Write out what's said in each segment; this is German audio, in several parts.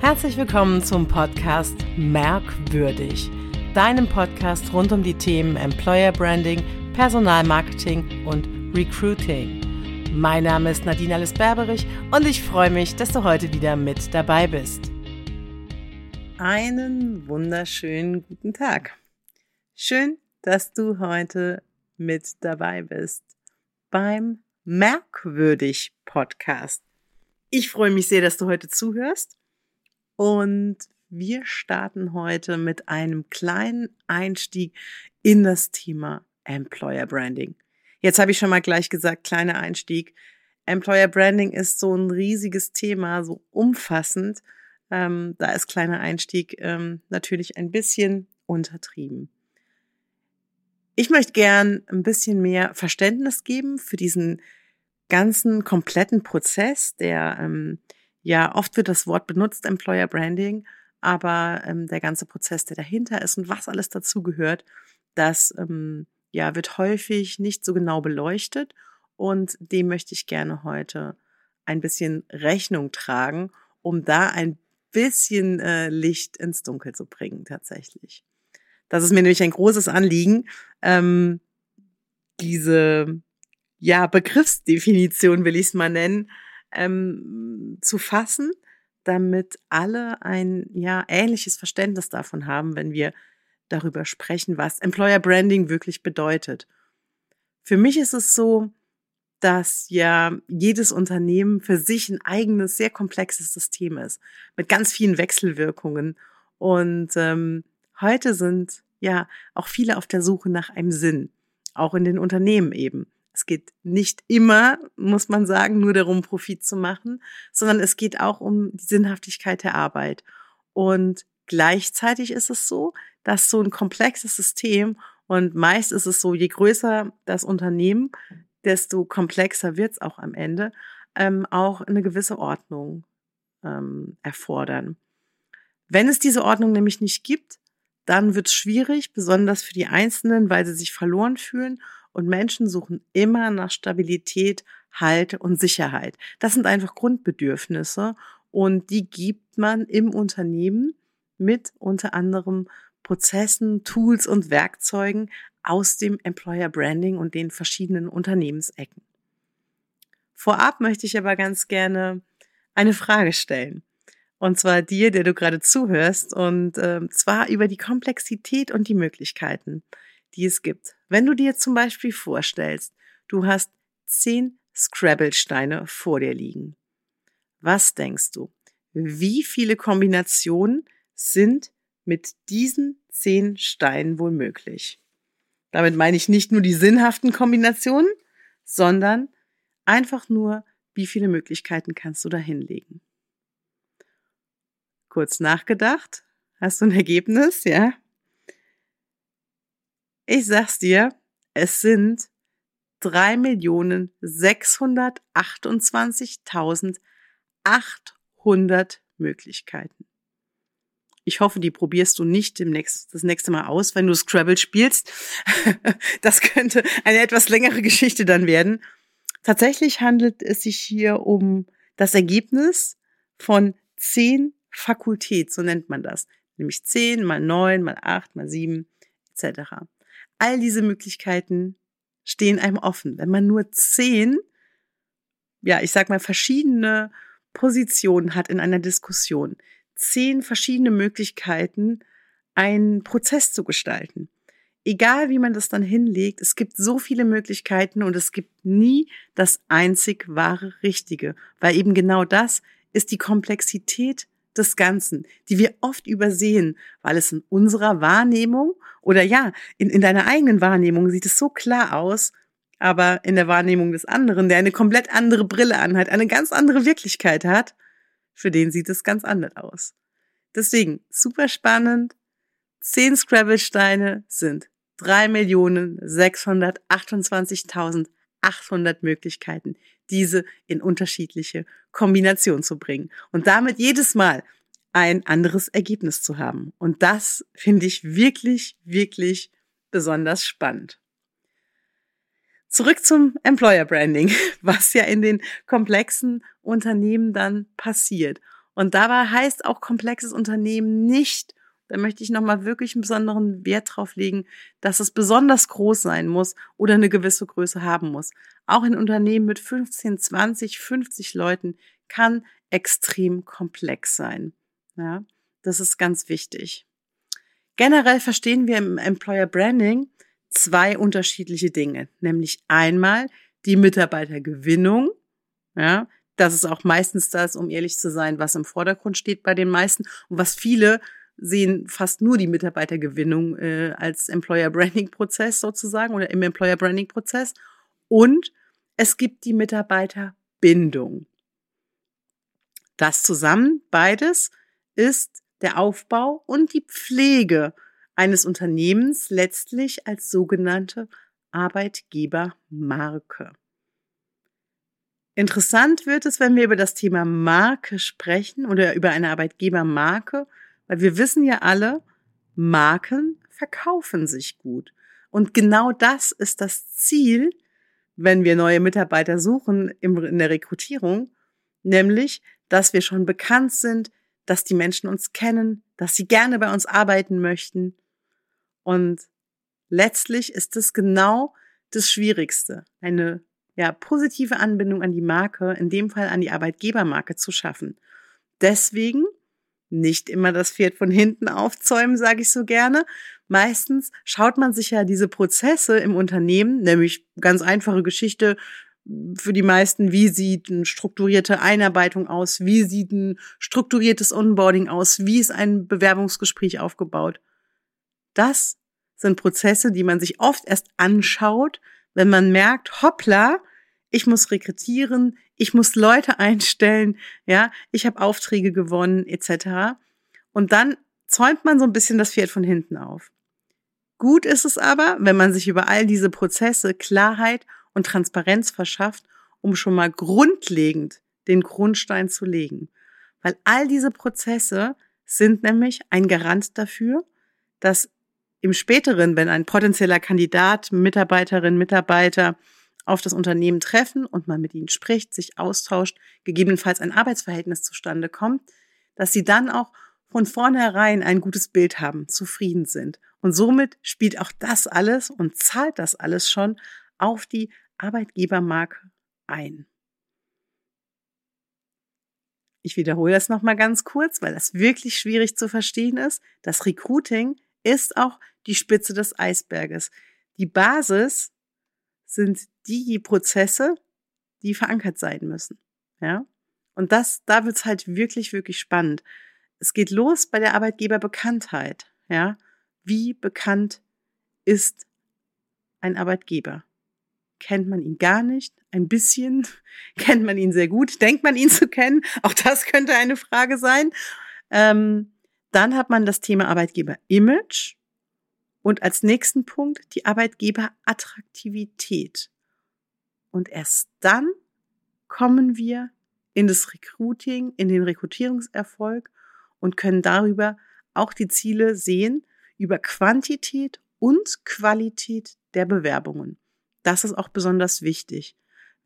Herzlich willkommen zum Podcast Merkwürdig, deinem Podcast rund um die Themen Employer Branding, Personalmarketing und Recruiting. Mein Name ist Nadine Alice Berberich und ich freue mich, dass du heute wieder mit dabei bist. Einen wunderschönen guten Tag. Schön, dass du heute mit dabei bist beim Merkwürdig Podcast. Ich freue mich sehr, dass du heute zuhörst und wir starten heute mit einem kleinen Einstieg in das Thema Employer Branding. Jetzt habe ich schon mal gleich gesagt, kleiner Einstieg. Employer Branding ist so ein riesiges Thema, so umfassend. Ähm, da ist kleiner Einstieg ähm, natürlich ein bisschen untertrieben. Ich möchte gern ein bisschen mehr Verständnis geben für diesen ganzen kompletten Prozess, der ähm, ja, oft wird das Wort benutzt, Employer Branding, aber ähm, der ganze Prozess, der dahinter ist und was alles dazugehört, das ähm, ja, wird häufig nicht so genau beleuchtet und dem möchte ich gerne heute ein bisschen Rechnung tragen, um da ein bisschen äh, Licht ins Dunkel zu bringen tatsächlich. Das ist mir nämlich ein großes Anliegen, ähm, diese ja Begriffsdefinition will ich es mal nennen, ähm, zu fassen, damit alle ein ja ähnliches Verständnis davon haben, wenn wir darüber sprechen, was Employer Branding wirklich bedeutet. Für mich ist es so, dass ja jedes Unternehmen für sich ein eigenes, sehr komplexes System ist, mit ganz vielen Wechselwirkungen. Und ähm, heute sind ja auch viele auf der Suche nach einem Sinn, auch in den Unternehmen eben. Es geht nicht immer, muss man sagen, nur darum, Profit zu machen, sondern es geht auch um die Sinnhaftigkeit der Arbeit. Und gleichzeitig ist es so, dass so ein komplexes System und meist ist es so, je größer das Unternehmen, desto komplexer wird es auch am Ende, ähm, auch eine gewisse Ordnung ähm, erfordern. Wenn es diese Ordnung nämlich nicht gibt, dann wird es schwierig, besonders für die Einzelnen, weil sie sich verloren fühlen und Menschen suchen immer nach Stabilität, Halt und Sicherheit. Das sind einfach Grundbedürfnisse und die gibt man im Unternehmen mit unter anderem Prozessen, Tools und Werkzeugen aus dem Employer Branding und den verschiedenen Unternehmensecken. Vorab möchte ich aber ganz gerne eine Frage stellen. Und zwar dir, der du gerade zuhörst, und äh, zwar über die Komplexität und die Möglichkeiten die es gibt. Wenn du dir zum Beispiel vorstellst, du hast zehn Scrabble-Steine vor dir liegen. Was denkst du? Wie viele Kombinationen sind mit diesen zehn Steinen wohl möglich? Damit meine ich nicht nur die sinnhaften Kombinationen, sondern einfach nur, wie viele Möglichkeiten kannst du da hinlegen? Kurz nachgedacht? Hast du ein Ergebnis? Ja? Ich sag's dir, es sind 3.628.800 Möglichkeiten. Ich hoffe, die probierst du nicht das nächste Mal aus, wenn du Scrabble spielst. das könnte eine etwas längere Geschichte dann werden. Tatsächlich handelt es sich hier um das Ergebnis von zehn Fakultät, so nennt man das. Nämlich zehn mal neun mal acht mal sieben etc. All diese Möglichkeiten stehen einem offen. Wenn man nur zehn, ja, ich sag mal, verschiedene Positionen hat in einer Diskussion, zehn verschiedene Möglichkeiten, einen Prozess zu gestalten. Egal wie man das dann hinlegt, es gibt so viele Möglichkeiten und es gibt nie das einzig wahre Richtige, weil eben genau das ist die Komplexität des Ganzen, die wir oft übersehen, weil es in unserer Wahrnehmung oder ja, in, in deiner eigenen Wahrnehmung sieht es so klar aus, aber in der Wahrnehmung des anderen, der eine komplett andere Brille anhat, eine ganz andere Wirklichkeit hat, für den sieht es ganz anders aus. Deswegen, super spannend. Zehn Scrabble-Steine sind 3.628.800 Möglichkeiten, diese in unterschiedliche Kombinationen zu bringen. Und damit jedes Mal ein anderes Ergebnis zu haben. Und das finde ich wirklich, wirklich besonders spannend. Zurück zum Employer Branding, was ja in den komplexen Unternehmen dann passiert. Und dabei heißt auch komplexes Unternehmen nicht, da möchte ich nochmal wirklich einen besonderen Wert drauf legen, dass es besonders groß sein muss oder eine gewisse Größe haben muss. Auch ein Unternehmen mit 15, 20, 50 Leuten kann extrem komplex sein. Ja, das ist ganz wichtig. Generell verstehen wir im Employer Branding zwei unterschiedliche Dinge, nämlich einmal die Mitarbeitergewinnung, ja, das ist auch meistens das, um ehrlich zu sein, was im Vordergrund steht bei den meisten und was viele sehen fast nur die Mitarbeitergewinnung äh, als Employer Branding Prozess sozusagen oder im Employer Branding Prozess. Und es gibt die Mitarbeiterbindung. Das zusammen, beides, ist der Aufbau und die Pflege eines Unternehmens letztlich als sogenannte Arbeitgebermarke. Interessant wird es, wenn wir über das Thema Marke sprechen oder über eine Arbeitgebermarke, weil wir wissen ja alle, Marken verkaufen sich gut. Und genau das ist das Ziel, wenn wir neue Mitarbeiter suchen in der Rekrutierung, nämlich, dass wir schon bekannt sind, dass die Menschen uns kennen, dass sie gerne bei uns arbeiten möchten. Und letztlich ist es genau das Schwierigste, eine ja, positive Anbindung an die Marke, in dem Fall an die Arbeitgebermarke zu schaffen. Deswegen nicht immer das Pferd von hinten aufzäumen, sage ich so gerne. Meistens schaut man sich ja diese Prozesse im Unternehmen, nämlich ganz einfache Geschichte für die meisten, wie sieht eine strukturierte Einarbeitung aus, wie sieht ein strukturiertes Onboarding aus, wie ist ein Bewerbungsgespräch aufgebaut. Das sind Prozesse, die man sich oft erst anschaut, wenn man merkt, hoppla, ich muss rekrutieren, ich muss Leute einstellen, ja, ich habe Aufträge gewonnen, etc. Und dann zäumt man so ein bisschen das Pferd von hinten auf. Gut ist es aber, wenn man sich über all diese Prozesse Klarheit und Transparenz verschafft, um schon mal grundlegend den Grundstein zu legen. Weil all diese Prozesse sind nämlich ein Garant dafür, dass im späteren, wenn ein potenzieller Kandidat, Mitarbeiterin, Mitarbeiter auf das Unternehmen treffen und man mit ihnen spricht, sich austauscht, gegebenenfalls ein Arbeitsverhältnis zustande kommt, dass sie dann auch von vornherein ein gutes Bild haben, zufrieden sind. Und somit spielt auch das alles und zahlt das alles schon auf die Arbeitgebermarke ein. Ich wiederhole das nochmal ganz kurz, weil das wirklich schwierig zu verstehen ist. Das Recruiting ist auch die Spitze des Eisberges. Die Basis sind die Prozesse, die verankert sein müssen. Ja. Und das, da wird's halt wirklich, wirklich spannend. Es geht los bei der Arbeitgeberbekanntheit. Ja. Wie bekannt ist ein Arbeitgeber? Kennt man ihn gar nicht? Ein bisschen? Kennt man ihn sehr gut? Denkt man ihn zu kennen? Auch das könnte eine Frage sein. Ähm, dann hat man das Thema Arbeitgeber-Image. Und als nächsten Punkt die Arbeitgeberattraktivität. Und erst dann kommen wir in das Recruiting, in den Rekrutierungserfolg und können darüber auch die Ziele sehen über Quantität und Qualität der Bewerbungen. Das ist auch besonders wichtig.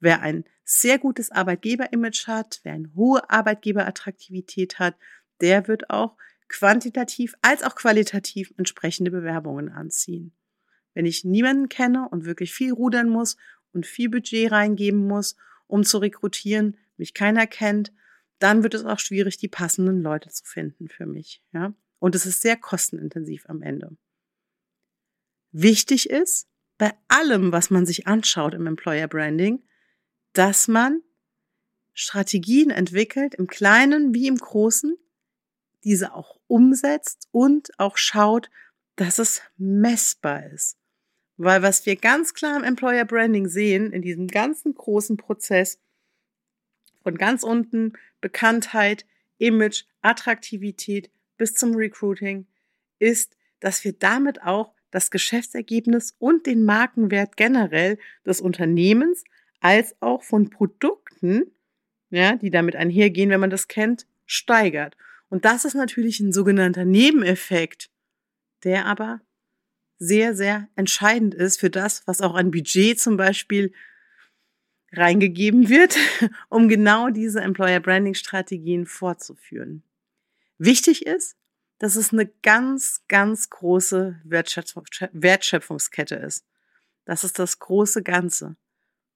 Wer ein sehr gutes Arbeitgeberimage hat, wer eine hohe Arbeitgeberattraktivität hat, der wird auch quantitativ als auch qualitativ entsprechende Bewerbungen anziehen. Wenn ich niemanden kenne und wirklich viel rudern muss und viel Budget reingeben muss, um zu rekrutieren, mich keiner kennt, dann wird es auch schwierig, die passenden Leute zu finden für mich, ja. Und es ist sehr kostenintensiv am Ende. Wichtig ist, bei allem, was man sich anschaut im Employer Branding, dass man Strategien entwickelt, im Kleinen wie im Großen, diese auch umsetzt und auch schaut, dass es messbar ist. Weil was wir ganz klar im Employer Branding sehen, in diesem ganzen großen Prozess von ganz unten Bekanntheit, Image, Attraktivität bis zum Recruiting, ist, dass wir damit auch das Geschäftsergebnis und den Markenwert generell des Unternehmens als auch von Produkten, ja, die damit einhergehen, wenn man das kennt, steigert. Und das ist natürlich ein sogenannter Nebeneffekt, der aber sehr, sehr entscheidend ist für das, was auch ein Budget zum Beispiel reingegeben wird, um genau diese Employer Branding Strategien fortzuführen. Wichtig ist, dass es eine ganz, ganz große Wertschöpfungskette ist. Das ist das große Ganze.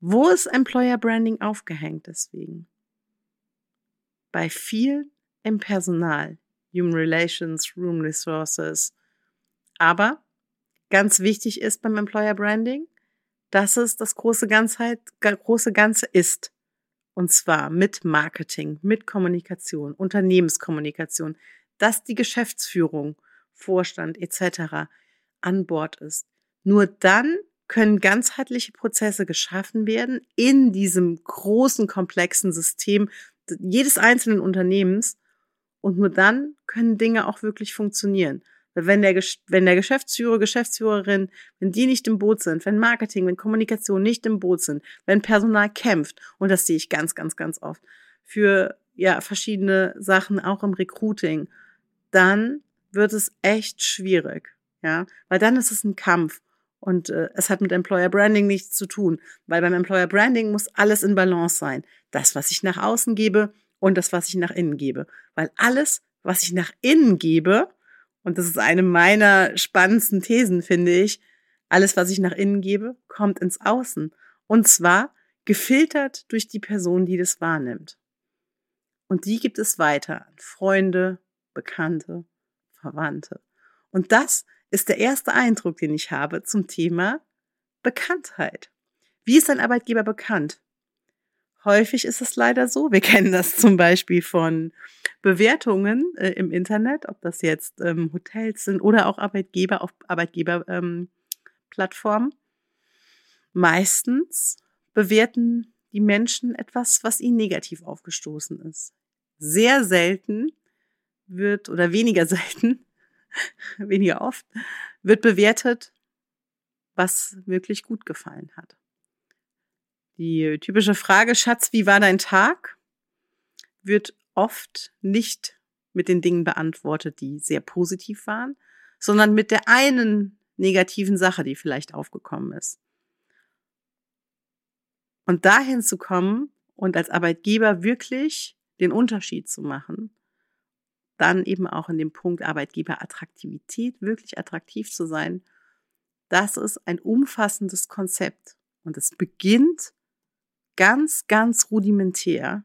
Wo ist Employer Branding aufgehängt deswegen? Bei viel im Personal, Human Relations, Room Resources. Aber ganz wichtig ist beim Employer Branding, dass es das große Ganzheit, große Ganze ist. Und zwar mit Marketing, mit Kommunikation, Unternehmenskommunikation, dass die Geschäftsführung, Vorstand etc. an Bord ist. Nur dann können ganzheitliche Prozesse geschaffen werden in diesem großen, komplexen System jedes einzelnen Unternehmens. Und nur dann können Dinge auch wirklich funktionieren. Wenn der, wenn der Geschäftsführer, Geschäftsführerin, wenn die nicht im Boot sind, wenn Marketing, wenn Kommunikation nicht im Boot sind, wenn Personal kämpft, und das sehe ich ganz, ganz, ganz oft, für ja, verschiedene Sachen, auch im Recruiting, dann wird es echt schwierig. Ja, weil dann ist es ein Kampf. Und äh, es hat mit Employer Branding nichts zu tun, weil beim Employer Branding muss alles in Balance sein. Das, was ich nach außen gebe und das, was ich nach innen gebe. Weil alles, was ich nach innen gebe, und das ist eine meiner spannendsten Thesen, finde ich, alles, was ich nach innen gebe, kommt ins Außen. Und zwar gefiltert durch die Person, die das wahrnimmt. Und die gibt es weiter an Freunde, Bekannte, Verwandte. Und das ist der erste Eindruck, den ich habe zum Thema Bekanntheit. Wie ist ein Arbeitgeber bekannt? Häufig ist es leider so. Wir kennen das zum Beispiel von Bewertungen äh, im Internet, ob das jetzt ähm, Hotels sind oder auch Arbeitgeber auf Arbeitgeberplattformen. Ähm, Meistens bewerten die Menschen etwas, was ihnen negativ aufgestoßen ist. Sehr selten wird oder weniger selten weniger oft, wird bewertet, was wirklich gut gefallen hat. Die typische Frage, Schatz, wie war dein Tag? wird oft nicht mit den Dingen beantwortet, die sehr positiv waren, sondern mit der einen negativen Sache, die vielleicht aufgekommen ist. Und dahin zu kommen und als Arbeitgeber wirklich den Unterschied zu machen dann eben auch in dem Punkt Arbeitgeberattraktivität, wirklich attraktiv zu sein, das ist ein umfassendes Konzept. Und es beginnt ganz, ganz rudimentär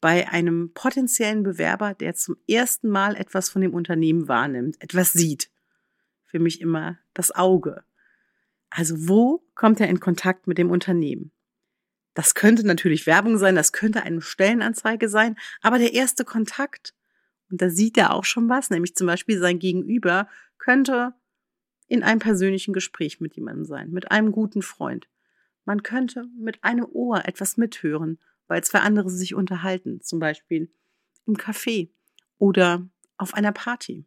bei einem potenziellen Bewerber, der zum ersten Mal etwas von dem Unternehmen wahrnimmt, etwas sieht. Für mich immer das Auge. Also wo kommt er in Kontakt mit dem Unternehmen? Das könnte natürlich Werbung sein, das könnte eine Stellenanzeige sein, aber der erste Kontakt und da sieht er auch schon was, nämlich zum Beispiel sein Gegenüber könnte in einem persönlichen Gespräch mit jemandem sein, mit einem guten Freund. Man könnte mit einem Ohr etwas mithören, weil zwei andere sich unterhalten, zum Beispiel im Café oder auf einer Party.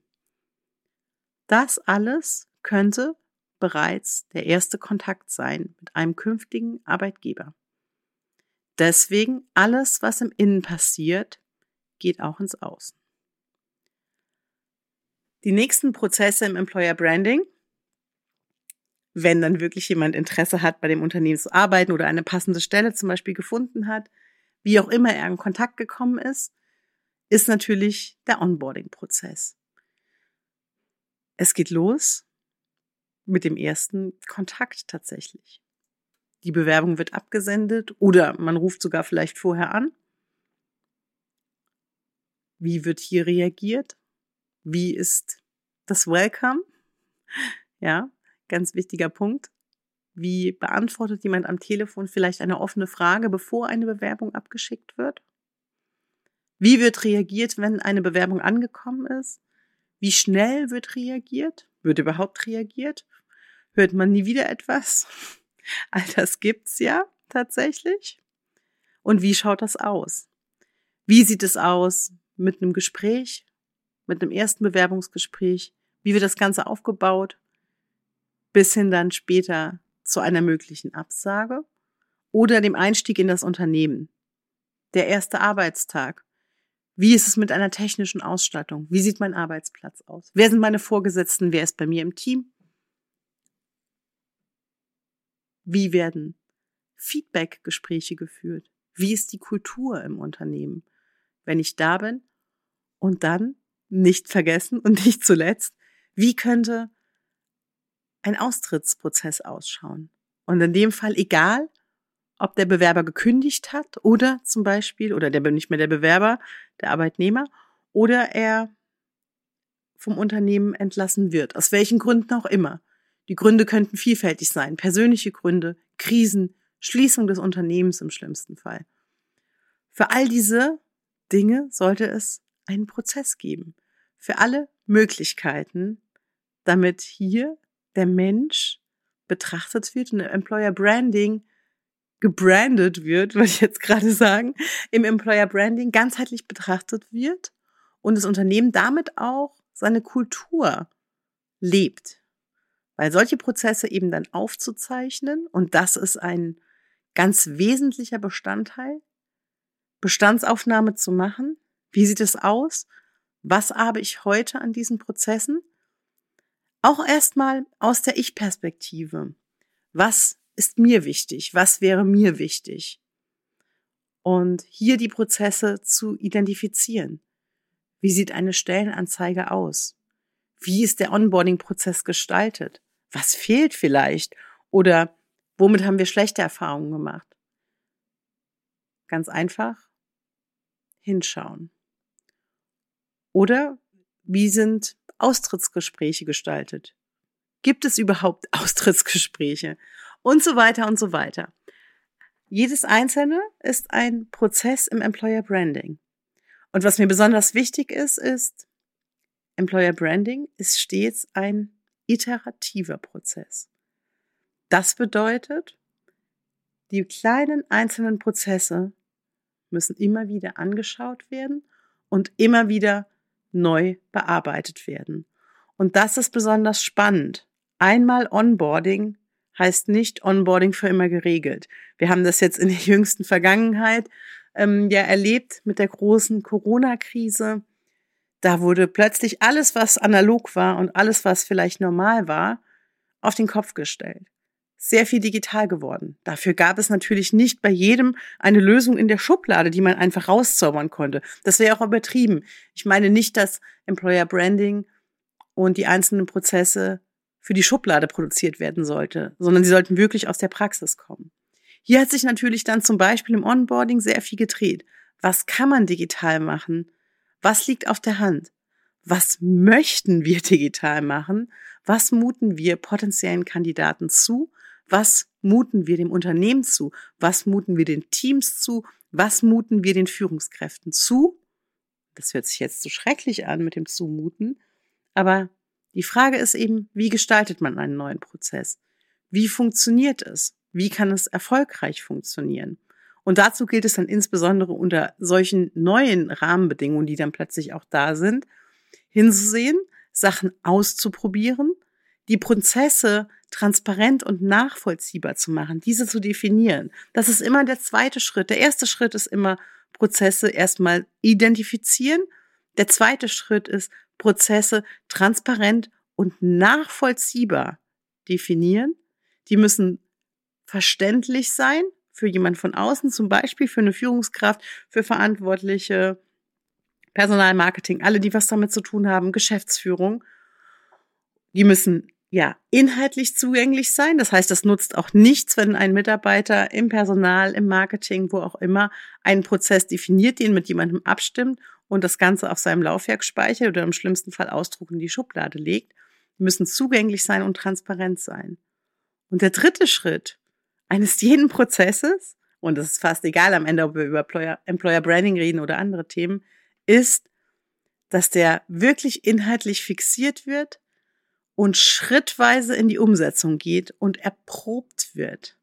Das alles könnte bereits der erste Kontakt sein mit einem künftigen Arbeitgeber. Deswegen alles, was im Innen passiert, geht auch ins Außen. Die nächsten Prozesse im Employer Branding, wenn dann wirklich jemand Interesse hat, bei dem Unternehmen zu arbeiten oder eine passende Stelle zum Beispiel gefunden hat, wie auch immer er in Kontakt gekommen ist, ist natürlich der Onboarding-Prozess. Es geht los mit dem ersten Kontakt tatsächlich. Die Bewerbung wird abgesendet oder man ruft sogar vielleicht vorher an. Wie wird hier reagiert? Wie ist das Welcome? Ja, ganz wichtiger Punkt. Wie beantwortet jemand am Telefon vielleicht eine offene Frage, bevor eine Bewerbung abgeschickt wird? Wie wird reagiert, wenn eine Bewerbung angekommen ist? Wie schnell wird reagiert? Wird überhaupt reagiert? Hört man nie wieder etwas? All das gibt's ja tatsächlich. Und wie schaut das aus? Wie sieht es aus mit einem Gespräch? mit einem ersten Bewerbungsgespräch, wie wird das Ganze aufgebaut, bis hin dann später zu einer möglichen Absage oder dem Einstieg in das Unternehmen. Der erste Arbeitstag. Wie ist es mit einer technischen Ausstattung? Wie sieht mein Arbeitsplatz aus? Wer sind meine Vorgesetzten? Wer ist bei mir im Team? Wie werden Feedback-Gespräche geführt? Wie ist die Kultur im Unternehmen? Wenn ich da bin und dann nicht vergessen und nicht zuletzt, wie könnte ein Austrittsprozess ausschauen? Und in dem Fall egal, ob der Bewerber gekündigt hat oder zum Beispiel, oder der nicht mehr der Bewerber, der Arbeitnehmer, oder er vom Unternehmen entlassen wird, aus welchen Gründen auch immer. Die Gründe könnten vielfältig sein, persönliche Gründe, Krisen, Schließung des Unternehmens im schlimmsten Fall. Für all diese Dinge sollte es einen Prozess geben. Für alle Möglichkeiten, damit hier der Mensch betrachtet wird und Employer Branding gebrandet wird, würde ich jetzt gerade sagen, im Employer Branding ganzheitlich betrachtet wird und das Unternehmen damit auch seine Kultur lebt. Weil solche Prozesse eben dann aufzuzeichnen, und das ist ein ganz wesentlicher Bestandteil, Bestandsaufnahme zu machen. Wie sieht es aus? Was habe ich heute an diesen Prozessen? Auch erstmal aus der Ich-Perspektive. Was ist mir wichtig? Was wäre mir wichtig? Und hier die Prozesse zu identifizieren. Wie sieht eine Stellenanzeige aus? Wie ist der Onboarding-Prozess gestaltet? Was fehlt vielleicht? Oder womit haben wir schlechte Erfahrungen gemacht? Ganz einfach hinschauen. Oder wie sind Austrittsgespräche gestaltet? Gibt es überhaupt Austrittsgespräche? Und so weiter und so weiter. Jedes einzelne ist ein Prozess im Employer Branding. Und was mir besonders wichtig ist, ist, Employer Branding ist stets ein iterativer Prozess. Das bedeutet, die kleinen einzelnen Prozesse müssen immer wieder angeschaut werden und immer wieder neu bearbeitet werden. Und das ist besonders spannend. Einmal Onboarding heißt nicht Onboarding für immer geregelt. Wir haben das jetzt in der jüngsten Vergangenheit ähm, ja erlebt mit der großen Corona-Krise. Da wurde plötzlich alles, was analog war und alles, was vielleicht normal war, auf den Kopf gestellt. Sehr viel digital geworden. Dafür gab es natürlich nicht bei jedem eine Lösung in der Schublade, die man einfach rauszaubern konnte. Das wäre auch übertrieben. Ich meine nicht, dass Employer Branding und die einzelnen Prozesse für die Schublade produziert werden sollte, sondern sie sollten wirklich aus der Praxis kommen. Hier hat sich natürlich dann zum Beispiel im Onboarding sehr viel gedreht. Was kann man digital machen? Was liegt auf der Hand? Was möchten wir digital machen? Was muten wir potenziellen Kandidaten zu? Was muten wir dem Unternehmen zu? Was muten wir den Teams zu? Was muten wir den Führungskräften zu? Das hört sich jetzt so schrecklich an mit dem Zumuten, aber die Frage ist eben, wie gestaltet man einen neuen Prozess? Wie funktioniert es? Wie kann es erfolgreich funktionieren? Und dazu gilt es dann insbesondere unter solchen neuen Rahmenbedingungen, die dann plötzlich auch da sind, hinzusehen, Sachen auszuprobieren, die Prozesse transparent und nachvollziehbar zu machen, diese zu definieren. Das ist immer der zweite Schritt. Der erste Schritt ist immer Prozesse erstmal identifizieren. Der zweite Schritt ist Prozesse transparent und nachvollziehbar definieren. Die müssen verständlich sein für jemand von außen, zum Beispiel für eine Führungskraft, für Verantwortliche, Personalmarketing, alle, die was damit zu tun haben, Geschäftsführung. Die müssen ja inhaltlich zugänglich sein. Das heißt, das nutzt auch nichts, wenn ein Mitarbeiter im Personal, im Marketing, wo auch immer, einen Prozess definiert, den mit jemandem abstimmt und das Ganze auf seinem Laufwerk speichert oder im schlimmsten Fall Ausdruck in die Schublade legt. Die müssen zugänglich sein und transparent sein. Und der dritte Schritt eines jeden Prozesses, und es ist fast egal am Ende, ob wir über Employer, Employer Branding reden oder andere Themen, ist, dass der wirklich inhaltlich fixiert wird und schrittweise in die Umsetzung geht und erprobt wird.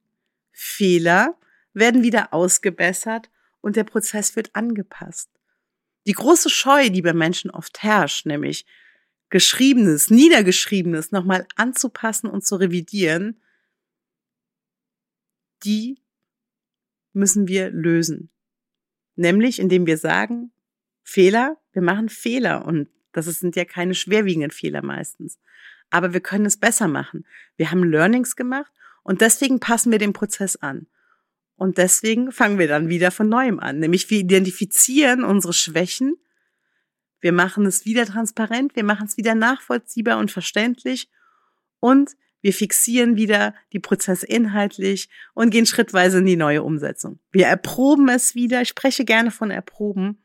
Fehler werden wieder ausgebessert und der Prozess wird angepasst. Die große Scheu, die bei Menschen oft herrscht, nämlich Geschriebenes, Niedergeschriebenes nochmal anzupassen und zu revidieren, die müssen wir lösen. Nämlich, indem wir sagen, Fehler, wir machen Fehler und das sind ja keine schwerwiegenden Fehler meistens. Aber wir können es besser machen. Wir haben Learnings gemacht und deswegen passen wir den Prozess an. Und deswegen fangen wir dann wieder von neuem an. Nämlich wir identifizieren unsere Schwächen. Wir machen es wieder transparent. Wir machen es wieder nachvollziehbar und verständlich. Und wir fixieren wieder die Prozesse inhaltlich und gehen schrittweise in die neue Umsetzung. Wir erproben es wieder. Ich spreche gerne von erproben,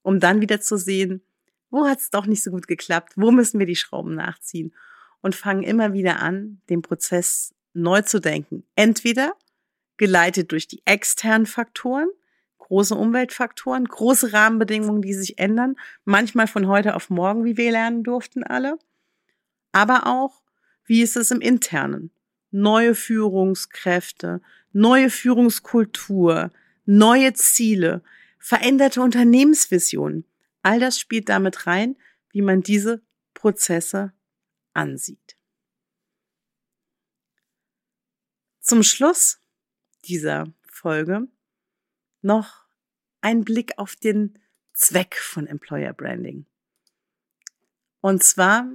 um dann wieder zu sehen, wo hat es doch nicht so gut geklappt? Wo müssen wir die Schrauben nachziehen? Und fangen immer wieder an, den Prozess neu zu denken. Entweder geleitet durch die externen Faktoren, große Umweltfaktoren, große Rahmenbedingungen, die sich ändern, manchmal von heute auf morgen, wie wir lernen durften alle, aber auch, wie ist es im internen? Neue Führungskräfte, neue Führungskultur, neue Ziele, veränderte Unternehmensvisionen. All das spielt damit rein, wie man diese Prozesse ansieht. Zum Schluss dieser Folge noch ein Blick auf den Zweck von Employer Branding. Und zwar,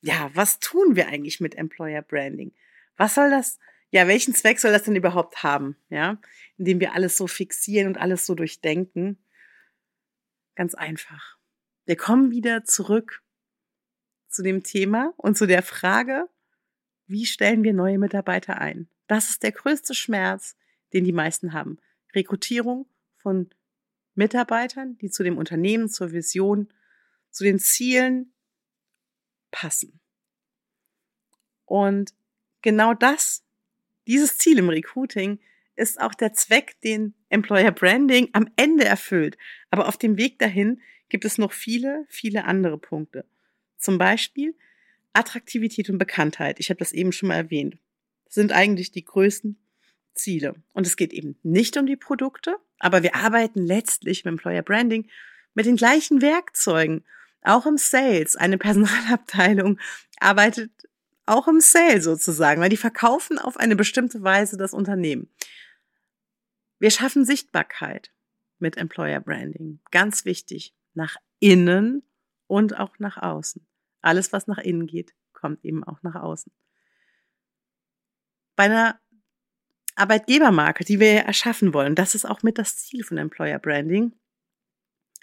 ja, was tun wir eigentlich mit Employer Branding? Was soll das, ja, welchen Zweck soll das denn überhaupt haben? Ja, indem wir alles so fixieren und alles so durchdenken. Ganz einfach. Wir kommen wieder zurück zu dem Thema und zu der Frage, wie stellen wir neue Mitarbeiter ein? Das ist der größte Schmerz, den die meisten haben. Rekrutierung von Mitarbeitern, die zu dem Unternehmen, zur Vision, zu den Zielen passen. Und genau das, dieses Ziel im Recruiting, ist auch der Zweck, den Employer Branding am Ende erfüllt. Aber auf dem Weg dahin gibt es noch viele, viele andere Punkte. Zum Beispiel Attraktivität und Bekanntheit. Ich habe das eben schon mal erwähnt. Das sind eigentlich die größten Ziele. Und es geht eben nicht um die Produkte, aber wir arbeiten letztlich im Employer Branding mit den gleichen Werkzeugen. Auch im Sales. Eine Personalabteilung arbeitet auch im Sale sozusagen, weil die verkaufen auf eine bestimmte Weise das Unternehmen. Wir schaffen Sichtbarkeit mit Employer Branding. Ganz wichtig. Nach innen und auch nach außen. Alles, was nach innen geht, kommt eben auch nach außen. Bei einer Arbeitgebermarke, die wir erschaffen wollen, das ist auch mit das Ziel von Employer Branding,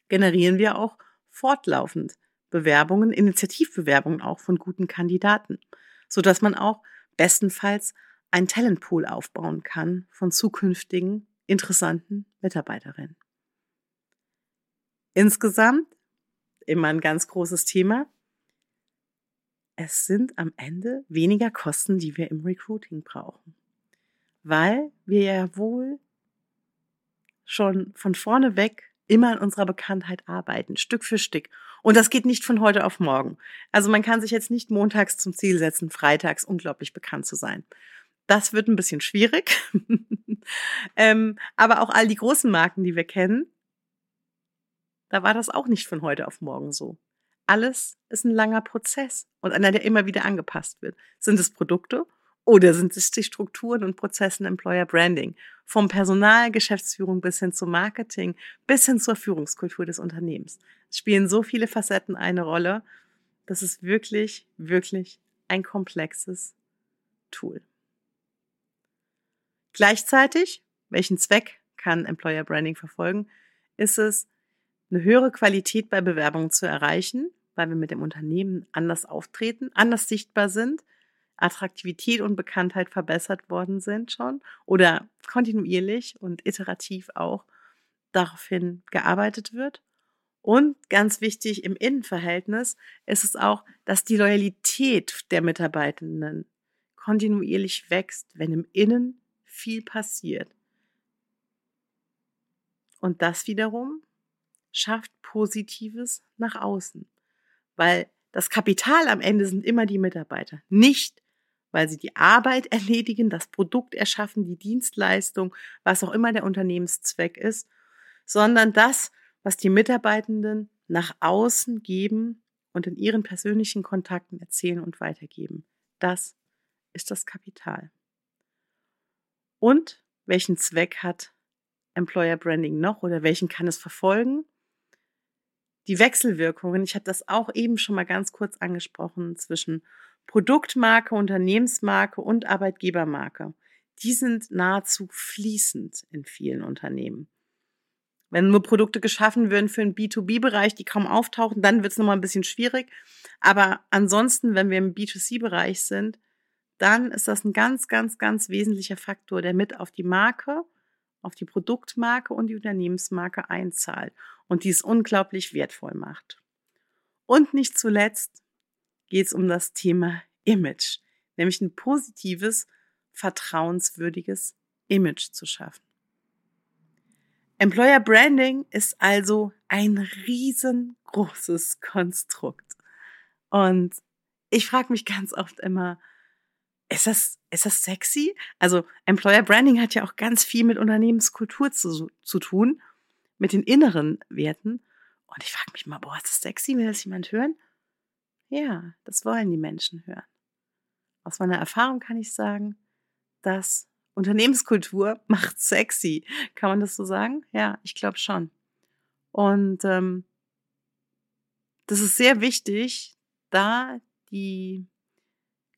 generieren wir auch fortlaufend Bewerbungen, Initiativbewerbungen auch von guten Kandidaten, so dass man auch bestenfalls ein Talentpool aufbauen kann von zukünftigen interessanten Mitarbeiterinnen. Insgesamt immer ein ganz großes Thema. Es sind am Ende weniger Kosten, die wir im Recruiting brauchen weil wir ja wohl schon von vorne weg immer an unserer Bekanntheit arbeiten, Stück für Stück. Und das geht nicht von heute auf morgen. Also man kann sich jetzt nicht montags zum Ziel setzen, freitags unglaublich bekannt zu sein. Das wird ein bisschen schwierig. ähm, aber auch all die großen Marken, die wir kennen, da war das auch nicht von heute auf morgen so. Alles ist ein langer Prozess und einer, der immer wieder angepasst wird. Sind es Produkte oder sind es die Strukturen und Prozessen Employer Branding? Vom Personal, Geschäftsführung bis hin zum Marketing, bis hin zur Führungskultur des Unternehmens. Es spielen so viele Facetten eine Rolle. Das ist wirklich, wirklich ein komplexes Tool. Gleichzeitig, welchen Zweck kann Employer Branding verfolgen, ist es, eine höhere Qualität bei Bewerbungen zu erreichen, weil wir mit dem Unternehmen anders auftreten, anders sichtbar sind, Attraktivität und Bekanntheit verbessert worden sind schon oder kontinuierlich und iterativ auch daraufhin gearbeitet wird. Und ganz wichtig im Innenverhältnis ist es auch, dass die Loyalität der Mitarbeitenden kontinuierlich wächst, wenn im Innen viel passiert. Und das wiederum schafft Positives nach außen, weil das Kapital am Ende sind immer die Mitarbeiter, nicht weil sie die Arbeit erledigen, das Produkt erschaffen, die Dienstleistung, was auch immer der Unternehmenszweck ist, sondern das, was die Mitarbeitenden nach außen geben und in ihren persönlichen Kontakten erzählen und weitergeben. Das ist das Kapital. Und welchen Zweck hat Employer Branding noch oder welchen kann es verfolgen? Die Wechselwirkungen, ich habe das auch eben schon mal ganz kurz angesprochen, zwischen Produktmarke, Unternehmensmarke und Arbeitgebermarke. die sind nahezu fließend in vielen Unternehmen. Wenn nur Produkte geschaffen würden für den B2B-Bereich, die kaum auftauchen, dann wird es nochmal ein bisschen schwierig. Aber ansonsten, wenn wir im B2C-Bereich sind, dann ist das ein ganz, ganz, ganz wesentlicher Faktor, der mit auf die Marke, auf die Produktmarke und die Unternehmensmarke einzahlt und dies unglaublich wertvoll macht. Und nicht zuletzt geht es um das Thema Image, nämlich ein positives, vertrauenswürdiges Image zu schaffen. Employer Branding ist also ein riesengroßes Konstrukt. Und ich frage mich ganz oft immer, ist das, ist das sexy? Also Employer Branding hat ja auch ganz viel mit Unternehmenskultur zu, zu tun, mit den inneren Werten. Und ich frage mich mal, boah, ist das sexy? Will das jemand hören? Ja, das wollen die Menschen hören. Aus meiner Erfahrung kann ich sagen, dass Unternehmenskultur macht sexy. Kann man das so sagen? Ja, ich glaube schon. Und ähm, das ist sehr wichtig, da die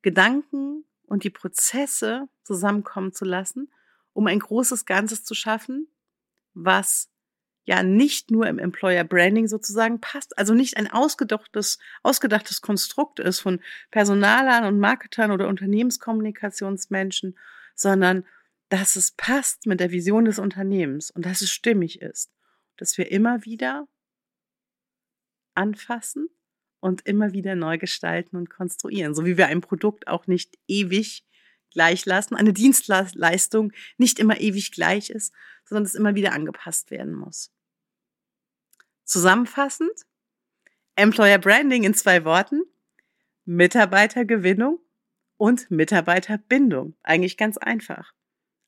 Gedanken und die Prozesse zusammenkommen zu lassen, um ein großes Ganzes zu schaffen, was ja nicht nur im Employer Branding sozusagen passt, also nicht ein ausgedachtes, ausgedachtes Konstrukt ist von Personalern und Marketern oder Unternehmenskommunikationsmenschen, sondern dass es passt mit der Vision des Unternehmens und dass es stimmig ist, dass wir immer wieder anfassen und immer wieder neu gestalten und konstruieren, so wie wir ein Produkt auch nicht ewig gleich lassen, eine Dienstleistung nicht immer ewig gleich ist, sondern es immer wieder angepasst werden muss. Zusammenfassend, Employer Branding in zwei Worten, Mitarbeitergewinnung und Mitarbeiterbindung. Eigentlich ganz einfach.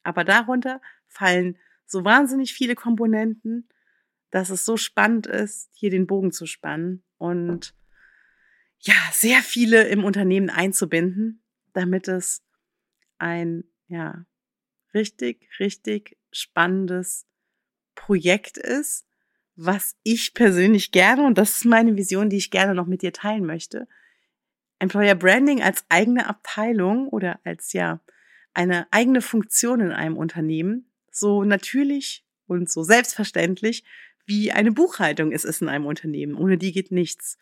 Aber darunter fallen so wahnsinnig viele Komponenten, dass es so spannend ist, hier den Bogen zu spannen und ja, sehr viele im Unternehmen einzubinden, damit es ein, ja, richtig, richtig spannendes Projekt ist, was ich persönlich gerne, und das ist meine Vision, die ich gerne noch mit dir teilen möchte, Employer Branding als eigene Abteilung oder als ja eine eigene Funktion in einem Unternehmen so natürlich und so selbstverständlich wie eine Buchhaltung ist es in einem Unternehmen. Ohne die geht nichts.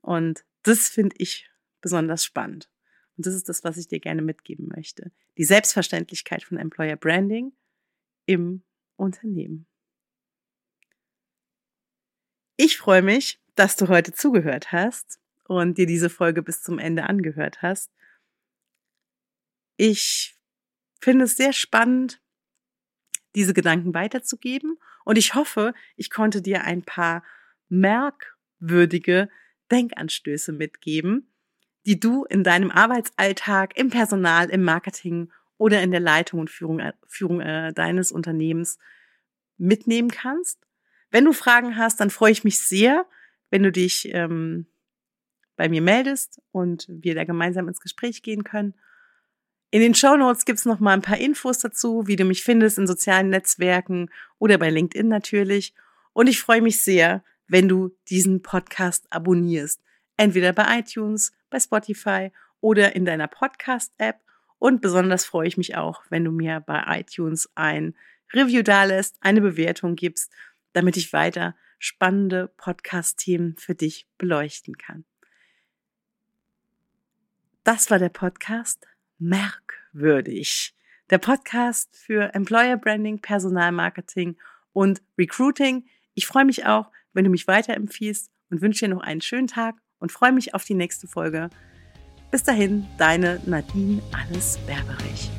Und das finde ich besonders spannend. Und das ist das, was ich dir gerne mitgeben möchte. Die Selbstverständlichkeit von Employer Branding im Unternehmen. Ich freue mich, dass du heute zugehört hast und dir diese Folge bis zum Ende angehört hast. Ich finde es sehr spannend, diese Gedanken weiterzugeben und ich hoffe, ich konnte dir ein paar merkwürdige Denkanstöße mitgeben, die du in deinem Arbeitsalltag, im Personal, im Marketing oder in der Leitung und Führung, Führung äh, deines Unternehmens mitnehmen kannst wenn du Fragen hast, dann freue ich mich sehr, wenn du dich ähm, bei mir meldest und wir da gemeinsam ins Gespräch gehen können. In den Show Notes gibt's noch mal ein paar Infos dazu, wie du mich findest in sozialen Netzwerken oder bei LinkedIn natürlich. Und ich freue mich sehr, wenn du diesen Podcast abonnierst. Entweder bei iTunes, bei Spotify oder in deiner Podcast-App. Und besonders freue ich mich auch, wenn du mir bei iTunes ein Review dalässt, eine Bewertung gibst damit ich weiter spannende Podcast-Themen für dich beleuchten kann. Das war der Podcast Merkwürdig. Der Podcast für Employer Branding, Personalmarketing und Recruiting. Ich freue mich auch, wenn du mich weiterempfiehlst und wünsche dir noch einen schönen Tag und freue mich auf die nächste Folge. Bis dahin, deine Nadine Alles Berberich.